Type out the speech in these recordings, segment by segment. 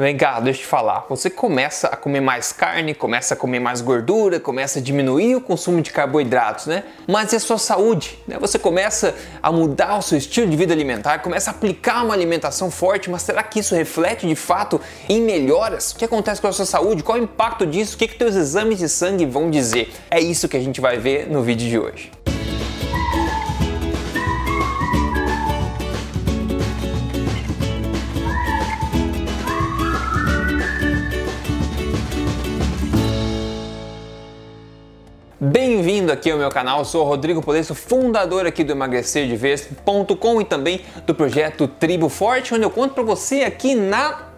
Vem cá, deixa eu te falar. Você começa a comer mais carne, começa a comer mais gordura, começa a diminuir o consumo de carboidratos, né? Mas a sua saúde? Né? Você começa a mudar o seu estilo de vida alimentar, começa a aplicar uma alimentação forte, mas será que isso reflete de fato em melhoras? O que acontece com a sua saúde? Qual é o impacto disso? O que, que teus exames de sangue vão dizer? É isso que a gente vai ver no vídeo de hoje. Bem-vindo aqui ao meu canal, sou Rodrigo Polesso, fundador aqui do emagrecerdevez.com e também do projeto Tribo Forte, onde eu conto para você aqui na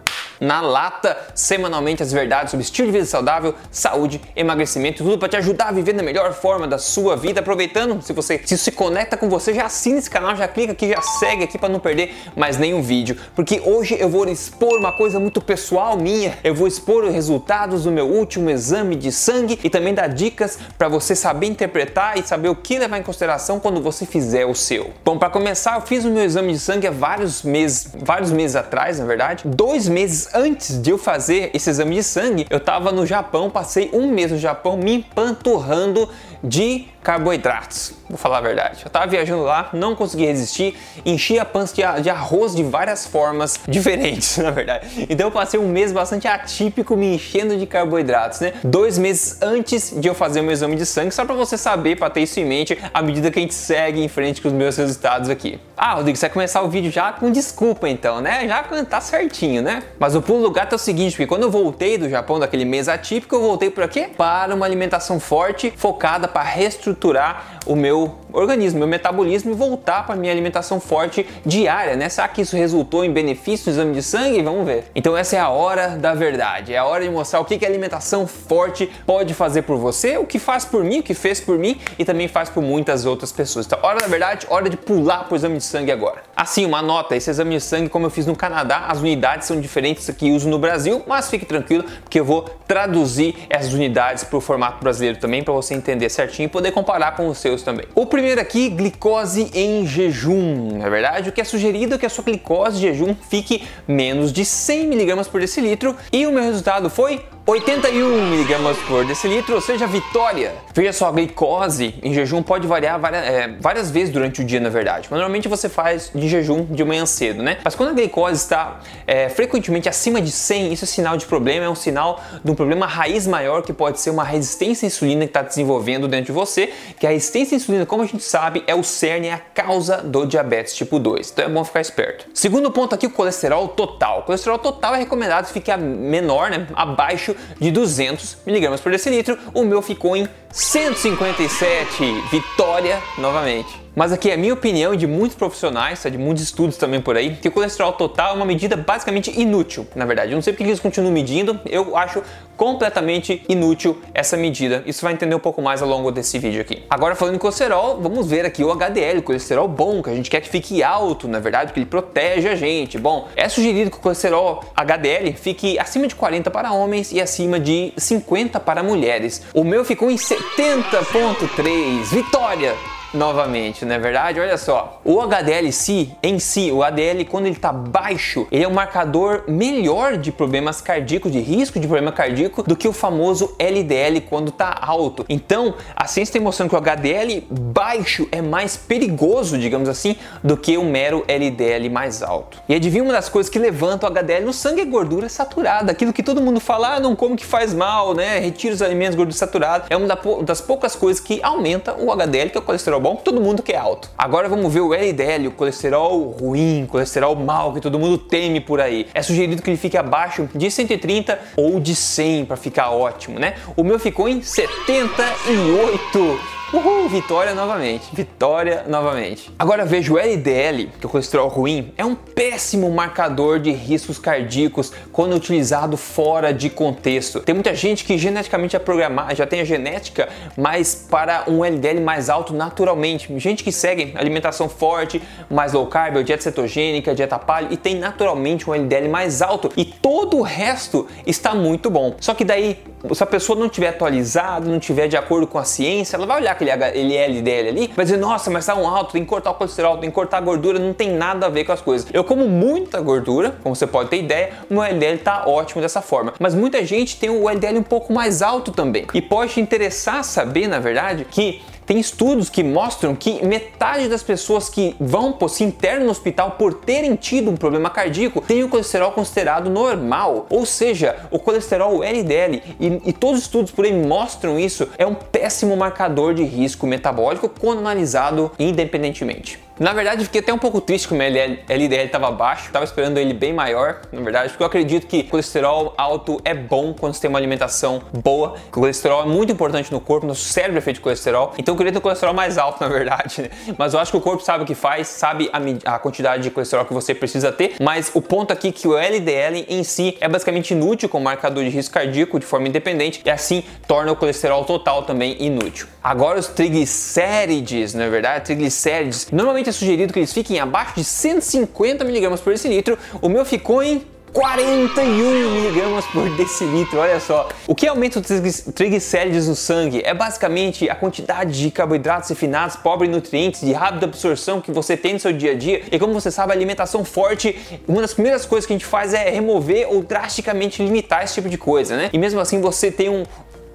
na lata semanalmente as verdades sobre estilo de vida saudável, saúde, emagrecimento, tudo para te ajudar a viver da melhor forma da sua vida. Aproveitando, se você se, se conecta com você, já assina esse canal, já clica aqui, já segue aqui para não perder mais nenhum vídeo, porque hoje eu vou expor uma coisa muito pessoal minha. Eu vou expor os resultados do meu último exame de sangue e também dar dicas para você saber interpretar e saber o que levar em consideração quando você fizer o seu. Bom, para começar, eu fiz o meu exame de sangue há vários meses, vários meses atrás, na verdade, dois meses antes de eu fazer esse exame de sangue, eu estava no Japão, passei um mês no Japão me empanturrando de carboidratos. Vou falar a verdade. Eu tava viajando lá, não consegui resistir, enchi a pança de arroz de várias formas diferentes, na verdade. Então eu passei um mês bastante atípico me enchendo de carboidratos, né? Dois meses antes de eu fazer o meu exame de sangue, só para você saber, para ter isso em mente, à medida que a gente segue em frente com os meus resultados aqui. Ah, Rodrigo, você vai começar o vídeo já com desculpa então, né? Já tá certinho, né? Mas o pulo do gato é o seguinte, porque quando eu voltei do Japão daquele mês atípico, eu voltei para quê? Para uma alimentação forte, focada para reestruturar estruturar o meu organismo, meu metabolismo e voltar para minha alimentação forte diária, né? Será que isso resultou em benefício no exame de sangue? Vamos ver. Então essa é a hora da verdade, é a hora de mostrar o que, que a alimentação forte pode fazer por você, o que faz por mim, o que fez por mim e também faz por muitas outras pessoas. Então, hora da verdade, hora de pular para o exame de sangue agora. Assim, uma nota, esse exame de sangue, como eu fiz no Canadá, as unidades são diferentes que uso no Brasil, mas fique tranquilo, porque eu vou traduzir essas unidades para o formato brasileiro também, para você entender certinho e poder comparar com os também. O primeiro aqui, glicose em jejum. Na é verdade, o que é sugerido é que a sua glicose de jejum fique menos de 100 mg por decilitro e o meu resultado foi 81 mg por decilitro, ou seja, vitória. Veja só, a glicose em jejum pode variar várias, é, várias, vezes durante o dia, na verdade. Mas normalmente você faz de jejum de manhã cedo, né? Mas quando a glicose está é, frequentemente acima de 100, isso é sinal de problema, é um sinal de um problema raiz maior que pode ser uma resistência à insulina que está desenvolvendo dentro de você, que a resistência à insulina, como a gente sabe, é o cerne, é a causa do diabetes tipo 2. Então é bom ficar esperto. Segundo ponto aqui, o colesterol total. O colesterol total é recomendado que fique menor, né, abaixo de 200 mg por decilitro, o meu ficou em 157. Vitória novamente. Mas aqui é a minha opinião e de muitos profissionais, tá? de muitos estudos também por aí, que o colesterol total é uma medida basicamente inútil, na verdade. Eu não sei porque eles continuam medindo, eu acho completamente inútil essa medida. Isso vai entender um pouco mais ao longo desse vídeo aqui. Agora falando em colesterol, vamos ver aqui o HDL, o colesterol bom, que a gente quer que fique alto, na verdade, porque ele protege a gente. Bom, é sugerido que o colesterol HDL fique acima de 40 para homens e acima de 50 para mulheres. O meu ficou em 70.3. Vitória! Novamente, não é verdade? Olha só, o HDL-C em si, o HDL quando ele está baixo, ele é um marcador melhor de problemas cardíacos, de risco de problema cardíaco, do que o famoso LDL quando está alto. Então, a ciência tem mostrando que o HDL baixo é mais perigoso, digamos assim, do que o mero LDL mais alto. E adivinha uma das coisas que levanta o HDL no sangue é gordura saturada, aquilo que todo mundo fala, ah, não come que faz mal, né? Retira os alimentos gordura saturada, é uma das poucas coisas que aumenta o HDL, que é o colesterol bom, todo mundo quer alto. Agora vamos ver o LDL, o colesterol ruim, colesterol mal, que todo mundo teme por aí. É sugerido que ele fique abaixo de 130 ou de 100 para ficar ótimo, né? O meu ficou em 78. Uhul, vitória novamente. Vitória novamente. Agora veja o LDL, que é o colesterol ruim, é um péssimo marcador de riscos cardíacos quando utilizado fora de contexto. Tem muita gente que geneticamente é programada, já tem a genética, mas para um LDL mais alto naturalmente. Gente que segue alimentação forte, mais low carb, dieta cetogênica, dieta paleo e tem naturalmente um LDL mais alto e todo o resto está muito bom. Só que daí se a pessoa não tiver atualizado, não tiver de acordo com a ciência, ela vai olhar aquele LDL ali, vai dizer, nossa, mas tá um alto, tem que cortar o colesterol, tem que cortar a gordura, não tem nada a ver com as coisas. Eu como muita gordura, como você pode ter ideia, o meu LDL tá ótimo dessa forma. Mas muita gente tem o LDL um pouco mais alto também. E pode te interessar saber, na verdade, que tem estudos que mostram que metade das pessoas que vão se internam no hospital por terem tido um problema cardíaco tem o colesterol considerado normal. Ou seja, o colesterol LDL, e, e todos os estudos por aí mostram isso, é um péssimo marcador de risco metabólico quando analisado independentemente. Na verdade, fiquei até um pouco triste que o meu LDL estava baixo, estava esperando ele bem maior, na verdade, porque eu acredito que colesterol alto é bom quando você tem uma alimentação boa. O colesterol é muito importante no corpo, nosso cérebro é feito de colesterol, então eu queria ter o colesterol mais alto, na verdade, né? Mas eu acho que o corpo sabe o que faz, sabe a, a quantidade de colesterol que você precisa ter, mas o ponto aqui é que o LDL em si é basicamente inútil como marcador de risco cardíaco de forma independente e assim torna o colesterol total também inútil. Agora os triglicérides, é verdade? Triglicérides, normalmente É sugerido que eles fiquem abaixo de 150 mg por decilitro, o meu ficou em 41 mg por decilitro, olha só. O que aumenta os triglicérides no sangue é basicamente a quantidade de carboidratos refinados, pobre em nutrientes, de rápida absorção que você tem no seu dia a dia. E como você sabe, a alimentação forte, uma das primeiras coisas que a gente faz é remover ou drasticamente limitar esse tipo de coisa, né? E mesmo assim você tem um,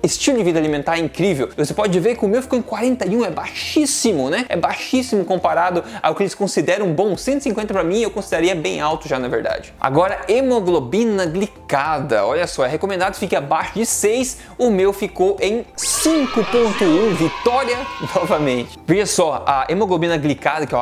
estilo de vida alimentar é incrível. Você pode ver que o meu ficou em 41, é baixíssimo, né? É baixíssimo comparado ao que eles consideram bom. 150 para mim eu consideraria bem alto já na verdade. Agora, hemoglobina glicada. Olha só, é recomendado que fique abaixo de 6. O meu ficou em 5.1. Vitória novamente. Veja só, a hemoglobina glicada, que é o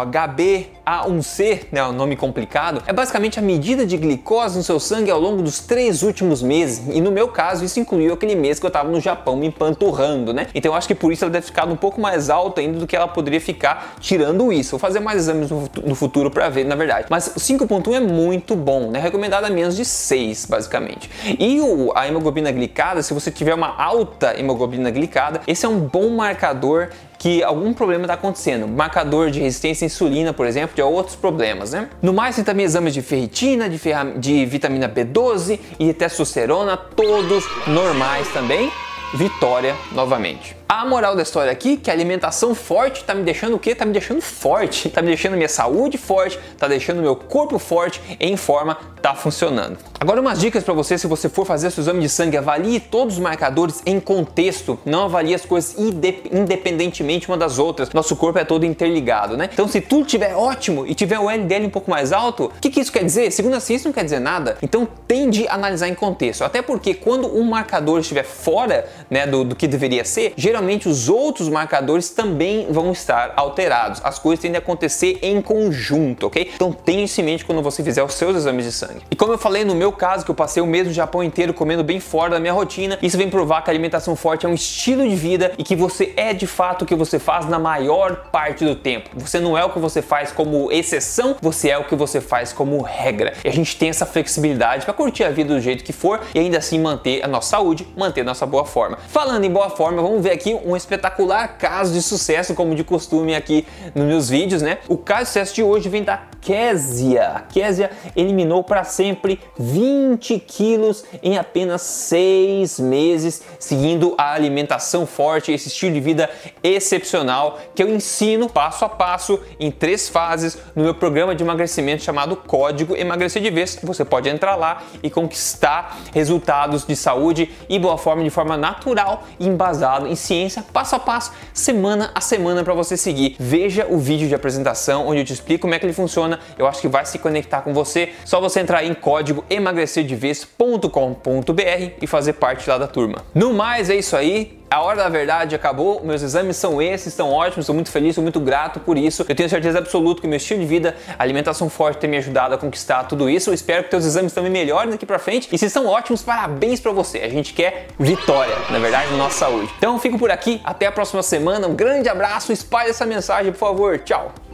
HbA1c, né, o nome complicado, é basicamente a medida de glicose no seu sangue ao longo dos três últimos meses. E no meu caso, isso incluiu aquele mês que eu estava no Japão me empanturrando, né? Então eu acho que por isso ela deve ficar um pouco mais alta ainda do que ela poderia ficar tirando isso. Vou fazer mais exames no futuro para ver, na verdade. Mas 5.1 é muito bom, né? Recomendado a menos de 6, basicamente. E o, a hemoglobina glicada, se você tiver uma alta hemoglobina glicada, esse é um bom marcador que algum problema está acontecendo. Marcador de resistência à insulina, por exemplo, de outros problemas, né? No mais, tem também exames de ferritina, de, de vitamina B12 e testosterona, todos normais também. Vitória novamente. A moral da história aqui que a alimentação forte tá me deixando o quê? Tá me deixando forte, tá me deixando minha saúde forte, tá deixando meu corpo forte em forma, tá funcionando. Agora umas dicas para você se você for fazer seu exame de sangue, avalie todos os marcadores em contexto, não avalie as coisas independentemente uma das outras. Nosso corpo é todo interligado, né? Então se tudo estiver ótimo e tiver o LDL um pouco mais alto, o que, que isso quer dizer? Segundo a ciência não quer dizer nada. Então tende a analisar em contexto, até porque quando um marcador estiver fora né, do, do que deveria ser, geralmente geralmente os outros marcadores também vão estar alterados. As coisas tendem a acontecer em conjunto, ok? Então tenha isso em mente quando você fizer os seus exames de sangue. E como eu falei no meu caso, que eu passei o mês no Japão inteiro comendo bem fora da minha rotina, isso vem provar que a alimentação forte é um estilo de vida e que você é de fato o que você faz na maior parte do tempo. Você não é o que você faz como exceção, você é o que você faz como regra. E a gente tem essa flexibilidade para curtir a vida do jeito que for e ainda assim manter a nossa saúde, manter a nossa boa forma. Falando em boa forma, vamos ver aqui aqui um espetacular caso de sucesso, como de costume aqui nos meus vídeos, né? O caso de sucesso de hoje vem da Késia. A Késia eliminou para sempre 20 quilos em apenas 6 meses, seguindo a alimentação forte, esse estilo de vida excepcional que eu ensino passo a passo em três fases no meu programa de emagrecimento chamado Código Emagrecer de Vez. Você pode entrar lá e conquistar resultados de saúde e boa forma de forma natural e embasado em ciência ciência, passo a passo, semana a semana para você seguir. Veja o vídeo de apresentação onde eu te explico como é que ele funciona. Eu acho que vai se conectar com você. Só você entrar em código emagrecerdevez.com.br e fazer parte lá da turma. No mais, é isso aí a hora da verdade acabou, meus exames são esses, estão ótimos, estou muito feliz, sou muito grato por isso. Eu tenho certeza absoluta que meu estilo de vida, alimentação forte tem me ajudado a conquistar tudo isso. Eu espero que teus exames também melhorem daqui para frente. E se são ótimos, parabéns para você. A gente quer vitória, na verdade, na nossa saúde. Então fico por aqui, até a próxima semana. Um grande abraço, espalhe essa mensagem, por favor. Tchau.